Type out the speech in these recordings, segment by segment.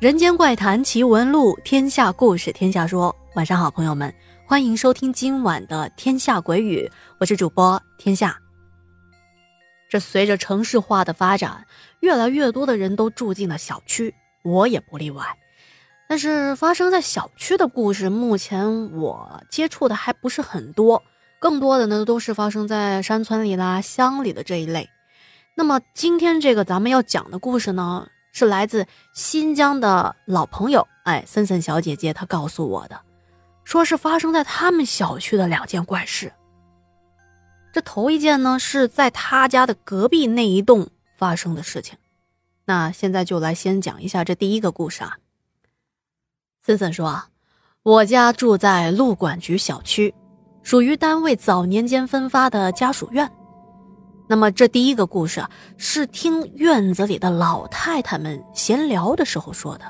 人间怪谈奇闻录，天下故事天下说。晚上好，朋友们，欢迎收听今晚的《天下鬼语》，我是主播天下。这随着城市化的发展，越来越多的人都住进了小区，我也不例外。但是发生在小区的故事，目前我接触的还不是很多，更多的呢都是发生在山村里啦、乡里的这一类。那么今天这个咱们要讲的故事呢？是来自新疆的老朋友，哎，森森小姐姐她告诉我的，说是发生在他们小区的两件怪事。这头一件呢，是在他家的隔壁那一栋发生的事情。那现在就来先讲一下这第一个故事啊。森森说啊，我家住在路管局小区，属于单位早年间分发的家属院。那么这第一个故事啊，是听院子里的老太太们闲聊的时候说的。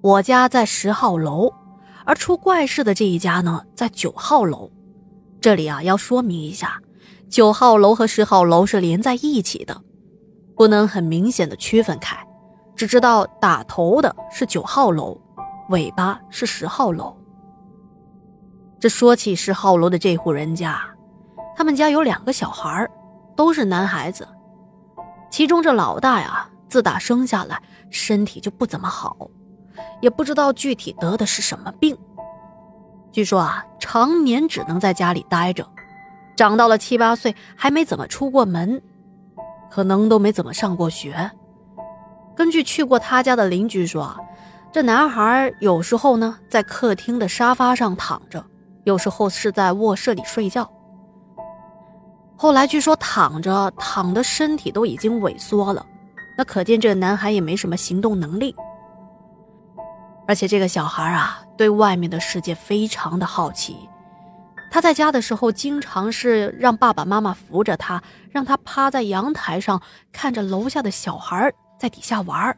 我家在十号楼，而出怪事的这一家呢，在九号楼。这里啊，要说明一下，九号楼和十号楼是连在一起的，不能很明显的区分开，只知道打头的是九号楼，尾巴是十号楼。这说起十号楼的这户人家。他们家有两个小孩都是男孩子。其中这老大呀，自打生下来身体就不怎么好，也不知道具体得的是什么病。据说啊，常年只能在家里待着，长到了七八岁还没怎么出过门，可能都没怎么上过学。根据去过他家的邻居说啊，这男孩有时候呢在客厅的沙发上躺着，有时候是在卧室里睡觉。后来据说躺着躺的身体都已经萎缩了，那可见这个男孩也没什么行动能力。而且这个小孩啊，对外面的世界非常的好奇。他在家的时候，经常是让爸爸妈妈扶着他，让他趴在阳台上看着楼下的小孩在底下玩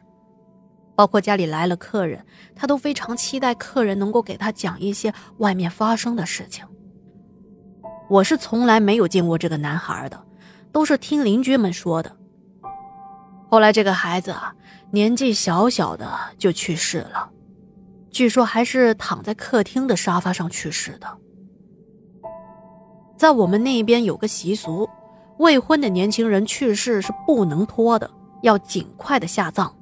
包括家里来了客人，他都非常期待客人能够给他讲一些外面发生的事情。我是从来没有见过这个男孩的，都是听邻居们说的。后来这个孩子啊，年纪小小的就去世了，据说还是躺在客厅的沙发上去世的。在我们那边有个习俗，未婚的年轻人去世是不能拖的，要尽快的下葬。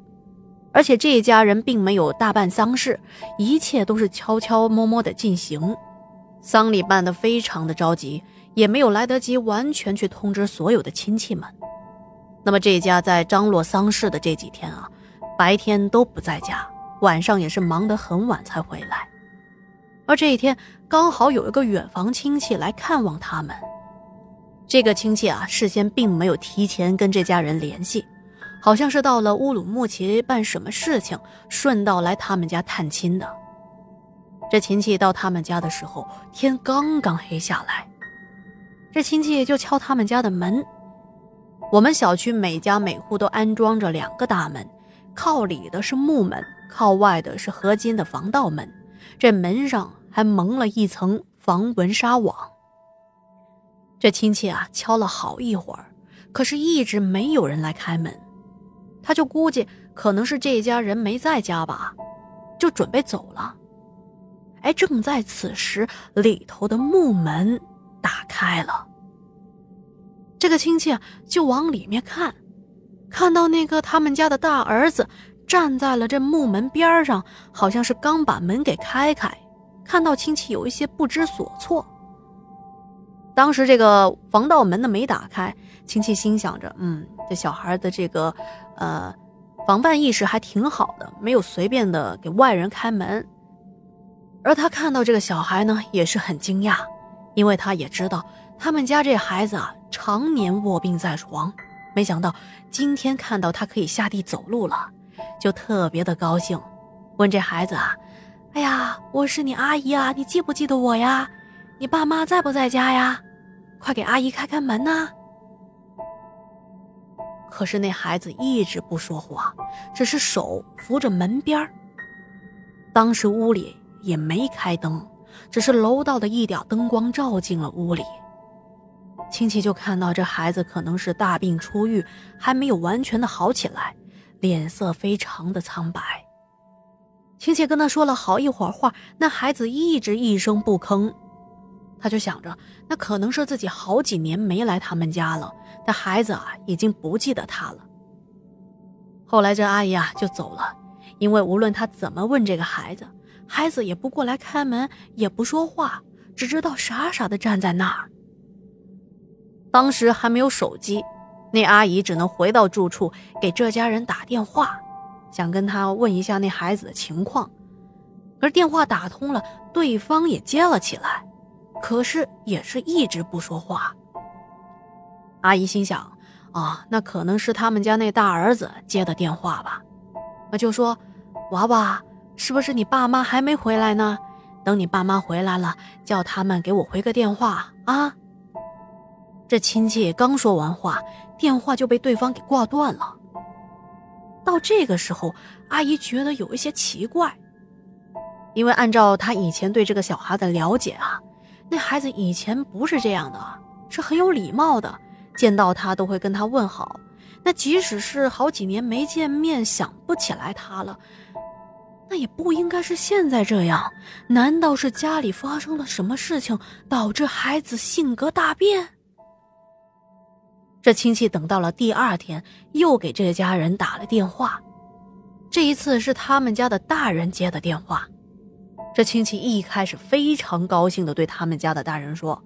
而且这一家人并没有大办丧事，一切都是悄悄摸摸的进行。丧礼办得非常的着急，也没有来得及完全去通知所有的亲戚们。那么这家在张罗丧事的这几天啊，白天都不在家，晚上也是忙得很晚才回来。而这一天刚好有一个远房亲戚来看望他们。这个亲戚啊，事先并没有提前跟这家人联系，好像是到了乌鲁木齐办什么事情，顺道来他们家探亲的。这亲戚到他们家的时候，天刚刚黑下来，这亲戚就敲他们家的门。我们小区每家每户都安装着两个大门，靠里的是木门，靠外的是合金的防盗门，这门上还蒙了一层防蚊纱网。这亲戚啊，敲了好一会儿，可是一直没有人来开门，他就估计可能是这家人没在家吧，就准备走了。哎，正在此时，里头的木门打开了。这个亲戚就往里面看，看到那个他们家的大儿子站在了这木门边上，好像是刚把门给开开。看到亲戚有一些不知所措。当时这个防盗门呢没打开，亲戚心想着：嗯，这小孩的这个呃防范意识还挺好的，没有随便的给外人开门。而他看到这个小孩呢，也是很惊讶，因为他也知道他们家这孩子啊常年卧病在床，没想到今天看到他可以下地走路了，就特别的高兴，问这孩子啊：“哎呀，我是你阿姨啊，你记不记得我呀？你爸妈在不在家呀？快给阿姨开开门呐！”可是那孩子一直不说话，只是手扶着门边当时屋里。也没开灯，只是楼道的一点灯光照进了屋里。亲戚就看到这孩子可能是大病初愈，还没有完全的好起来，脸色非常的苍白。亲戚跟他说了好一会儿话，那孩子一直一声不吭。他就想着，那可能是自己好几年没来他们家了，那孩子啊已经不记得他了。后来这阿姨啊就走了，因为无论他怎么问这个孩子，孩子也不过来开门，也不说话，只知道傻傻的站在那儿。当时还没有手机，那阿姨只能回到住处给这家人打电话，想跟他问一下那孩子的情况。可是电话打通了，对方也接了起来。可是也是一直不说话。阿姨心想：“啊，那可能是他们家那大儿子接的电话吧。”那就说：“娃娃，是不是你爸妈还没回来呢？等你爸妈回来了，叫他们给我回个电话啊。”这亲戚刚说完话，电话就被对方给挂断了。到这个时候，阿姨觉得有一些奇怪，因为按照她以前对这个小孩的了解啊。那孩子以前不是这样的，是很有礼貌的，见到他都会跟他问好。那即使是好几年没见面，想不起来他了，那也不应该是现在这样。难道是家里发生了什么事情，导致孩子性格大变？这亲戚等到了第二天，又给这家人打了电话，这一次是他们家的大人接的电话。这亲戚一开始非常高兴的对他们家的大人说：“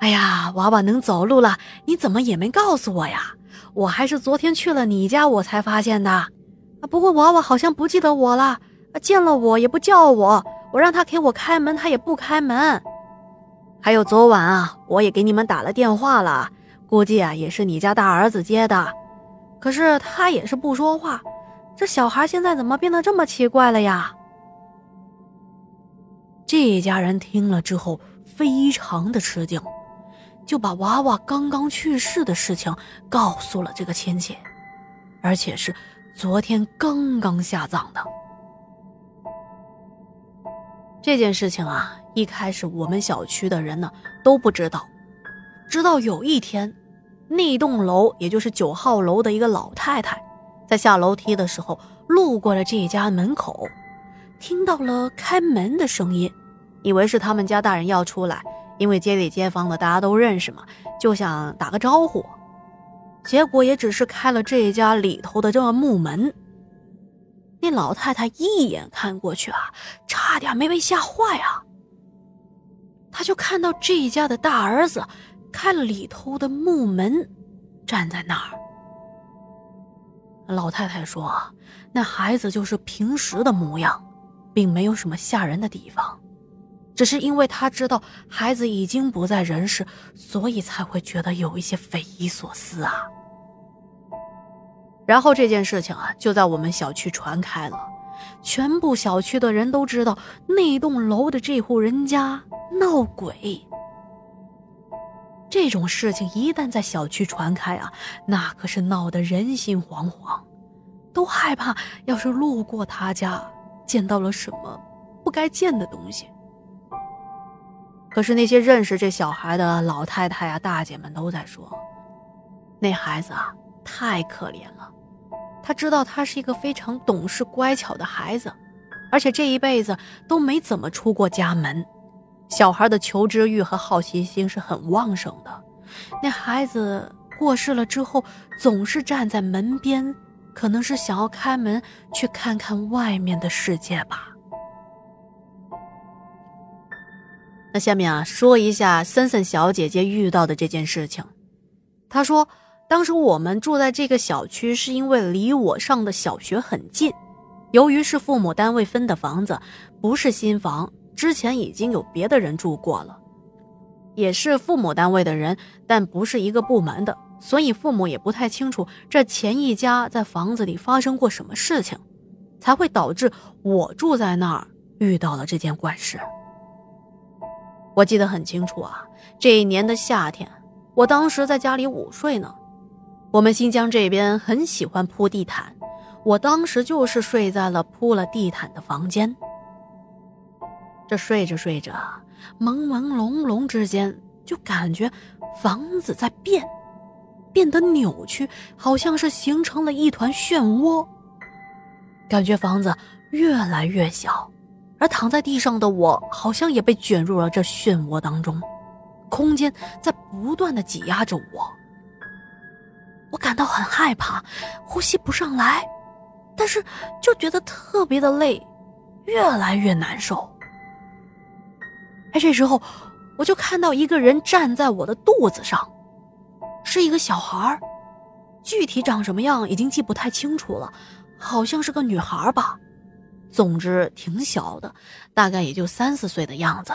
哎呀，娃娃能走路了，你怎么也没告诉我呀？我还是昨天去了你家我才发现的。不过娃娃好像不记得我了，见了我也不叫我，我让他给我开门，他也不开门。还有昨晚啊，我也给你们打了电话了，估计啊也是你家大儿子接的，可是他也是不说话。这小孩现在怎么变得这么奇怪了呀？”这家人听了之后非常的吃惊，就把娃娃刚刚去世的事情告诉了这个亲戚，而且是昨天刚刚下葬的。这件事情啊，一开始我们小区的人呢都不知道，直到有一天，那栋楼也就是九号楼的一个老太太，在下楼梯的时候路过了这家门口，听到了开门的声音。以为是他们家大人要出来，因为街里街坊的大家都认识嘛，就想打个招呼。结果也只是开了这家里头的这个木门。那老太太一眼看过去啊，差点没被吓坏啊。她就看到这家的大儿子开了里头的木门，站在那儿。老太太说：“那孩子就是平时的模样，并没有什么吓人的地方。”只是因为他知道孩子已经不在人世，所以才会觉得有一些匪夷所思啊。然后这件事情啊，就在我们小区传开了，全部小区的人都知道那栋楼的这户人家闹鬼。这种事情一旦在小区传开啊，那可是闹得人心惶惶，都害怕要是路过他家，见到了什么不该见的东西。可是那些认识这小孩的老太太呀、大姐们都在说，那孩子啊太可怜了。他知道他是一个非常懂事乖巧的孩子，而且这一辈子都没怎么出过家门。小孩的求知欲和好奇心是很旺盛的。那孩子过世了之后，总是站在门边，可能是想要开门去看看外面的世界吧。那下面啊，说一下森森小姐姐遇到的这件事情。她说，当时我们住在这个小区，是因为离我上的小学很近。由于是父母单位分的房子，不是新房，之前已经有别的人住过了，也是父母单位的人，但不是一个部门的，所以父母也不太清楚这前一家在房子里发生过什么事情，才会导致我住在那儿遇到了这件怪事。我记得很清楚啊，这一年的夏天，我当时在家里午睡呢。我们新疆这边很喜欢铺地毯，我当时就是睡在了铺了地毯的房间。这睡着睡着，朦朦胧胧之间就感觉房子在变，变得扭曲，好像是形成了一团漩涡。感觉房子越来越小，而躺在地上的我好像也被卷入了这漩涡当中，空间在不断的挤压着我。我感到很害怕，呼吸不上来，但是就觉得特别的累，越来越难受。哎，这时候我就看到一个人站在我的肚子上。是一个小孩具体长什么样已经记不太清楚了，好像是个女孩吧。总之挺小的，大概也就三四岁的样子。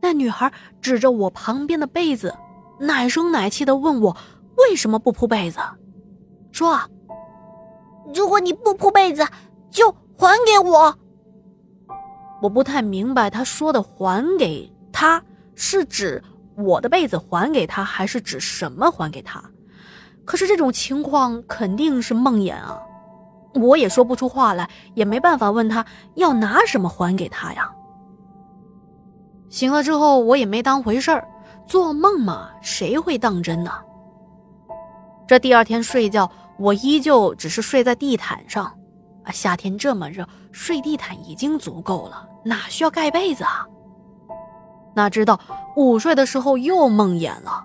那女孩指着我旁边的被子，奶声奶气的问我为什么不铺被子，说：“如果你不铺被子，就还给我。”我不太明白她说的“还给他”是指。我的被子还给他，还是指什么还给他？可是这种情况肯定是梦魇啊！我也说不出话来，也没办法问他要拿什么还给他呀。醒了之后，我也没当回事儿，做梦嘛，谁会当真呢？这第二天睡觉，我依旧只是睡在地毯上，啊，夏天这么热，睡地毯已经足够了，哪需要盖被子啊？哪知道午睡的时候又梦魇了，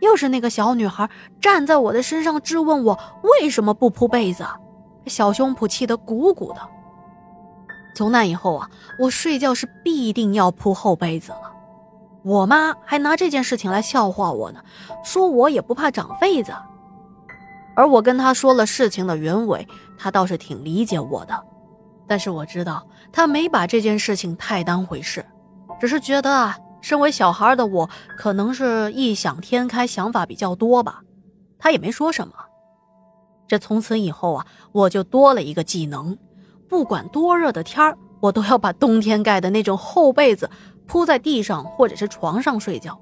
又是那个小女孩站在我的身上质问我为什么不铺被子，小胸脯气得鼓鼓的。从那以后啊，我睡觉是必定要铺厚被子了。我妈还拿这件事情来笑话我呢，说我也不怕长痱子。而我跟她说了事情的原委，她倒是挺理解我的，但是我知道她没把这件事情太当回事。只是觉得啊，身为小孩的我，可能是异想天开，想法比较多吧。他也没说什么。这从此以后啊，我就多了一个技能，不管多热的天儿，我都要把冬天盖的那种厚被子铺在地上或者是床上睡觉。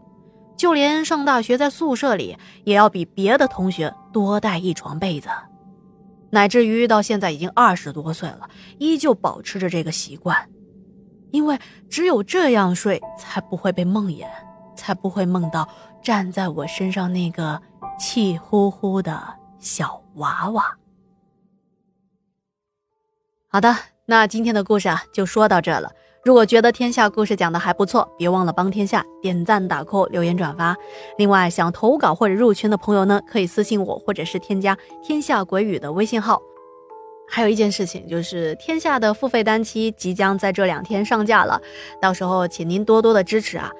就连上大学在宿舍里，也要比别的同学多带一床被子。乃至于到现在已经二十多岁了，依旧保持着这个习惯。因为只有这样睡，才不会被梦魇，才不会梦到站在我身上那个气呼呼的小娃娃。好的，那今天的故事啊，就说到这了。如果觉得天下故事讲的还不错，别忘了帮天下点赞、打 call、留言、转发。另外，想投稿或者入群的朋友呢，可以私信我，或者是添加“天下鬼语”的微信号。还有一件事情，就是天下的付费单期即将在这两天上架了，到时候请您多多的支持啊！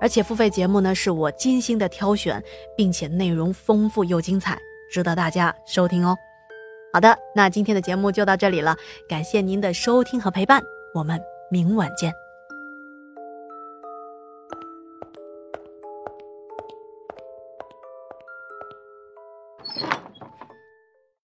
而且付费节目呢，是我精心的挑选，并且内容丰富又精彩，值得大家收听哦。好的，那今天的节目就到这里了，感谢您的收听和陪伴，我们明晚见。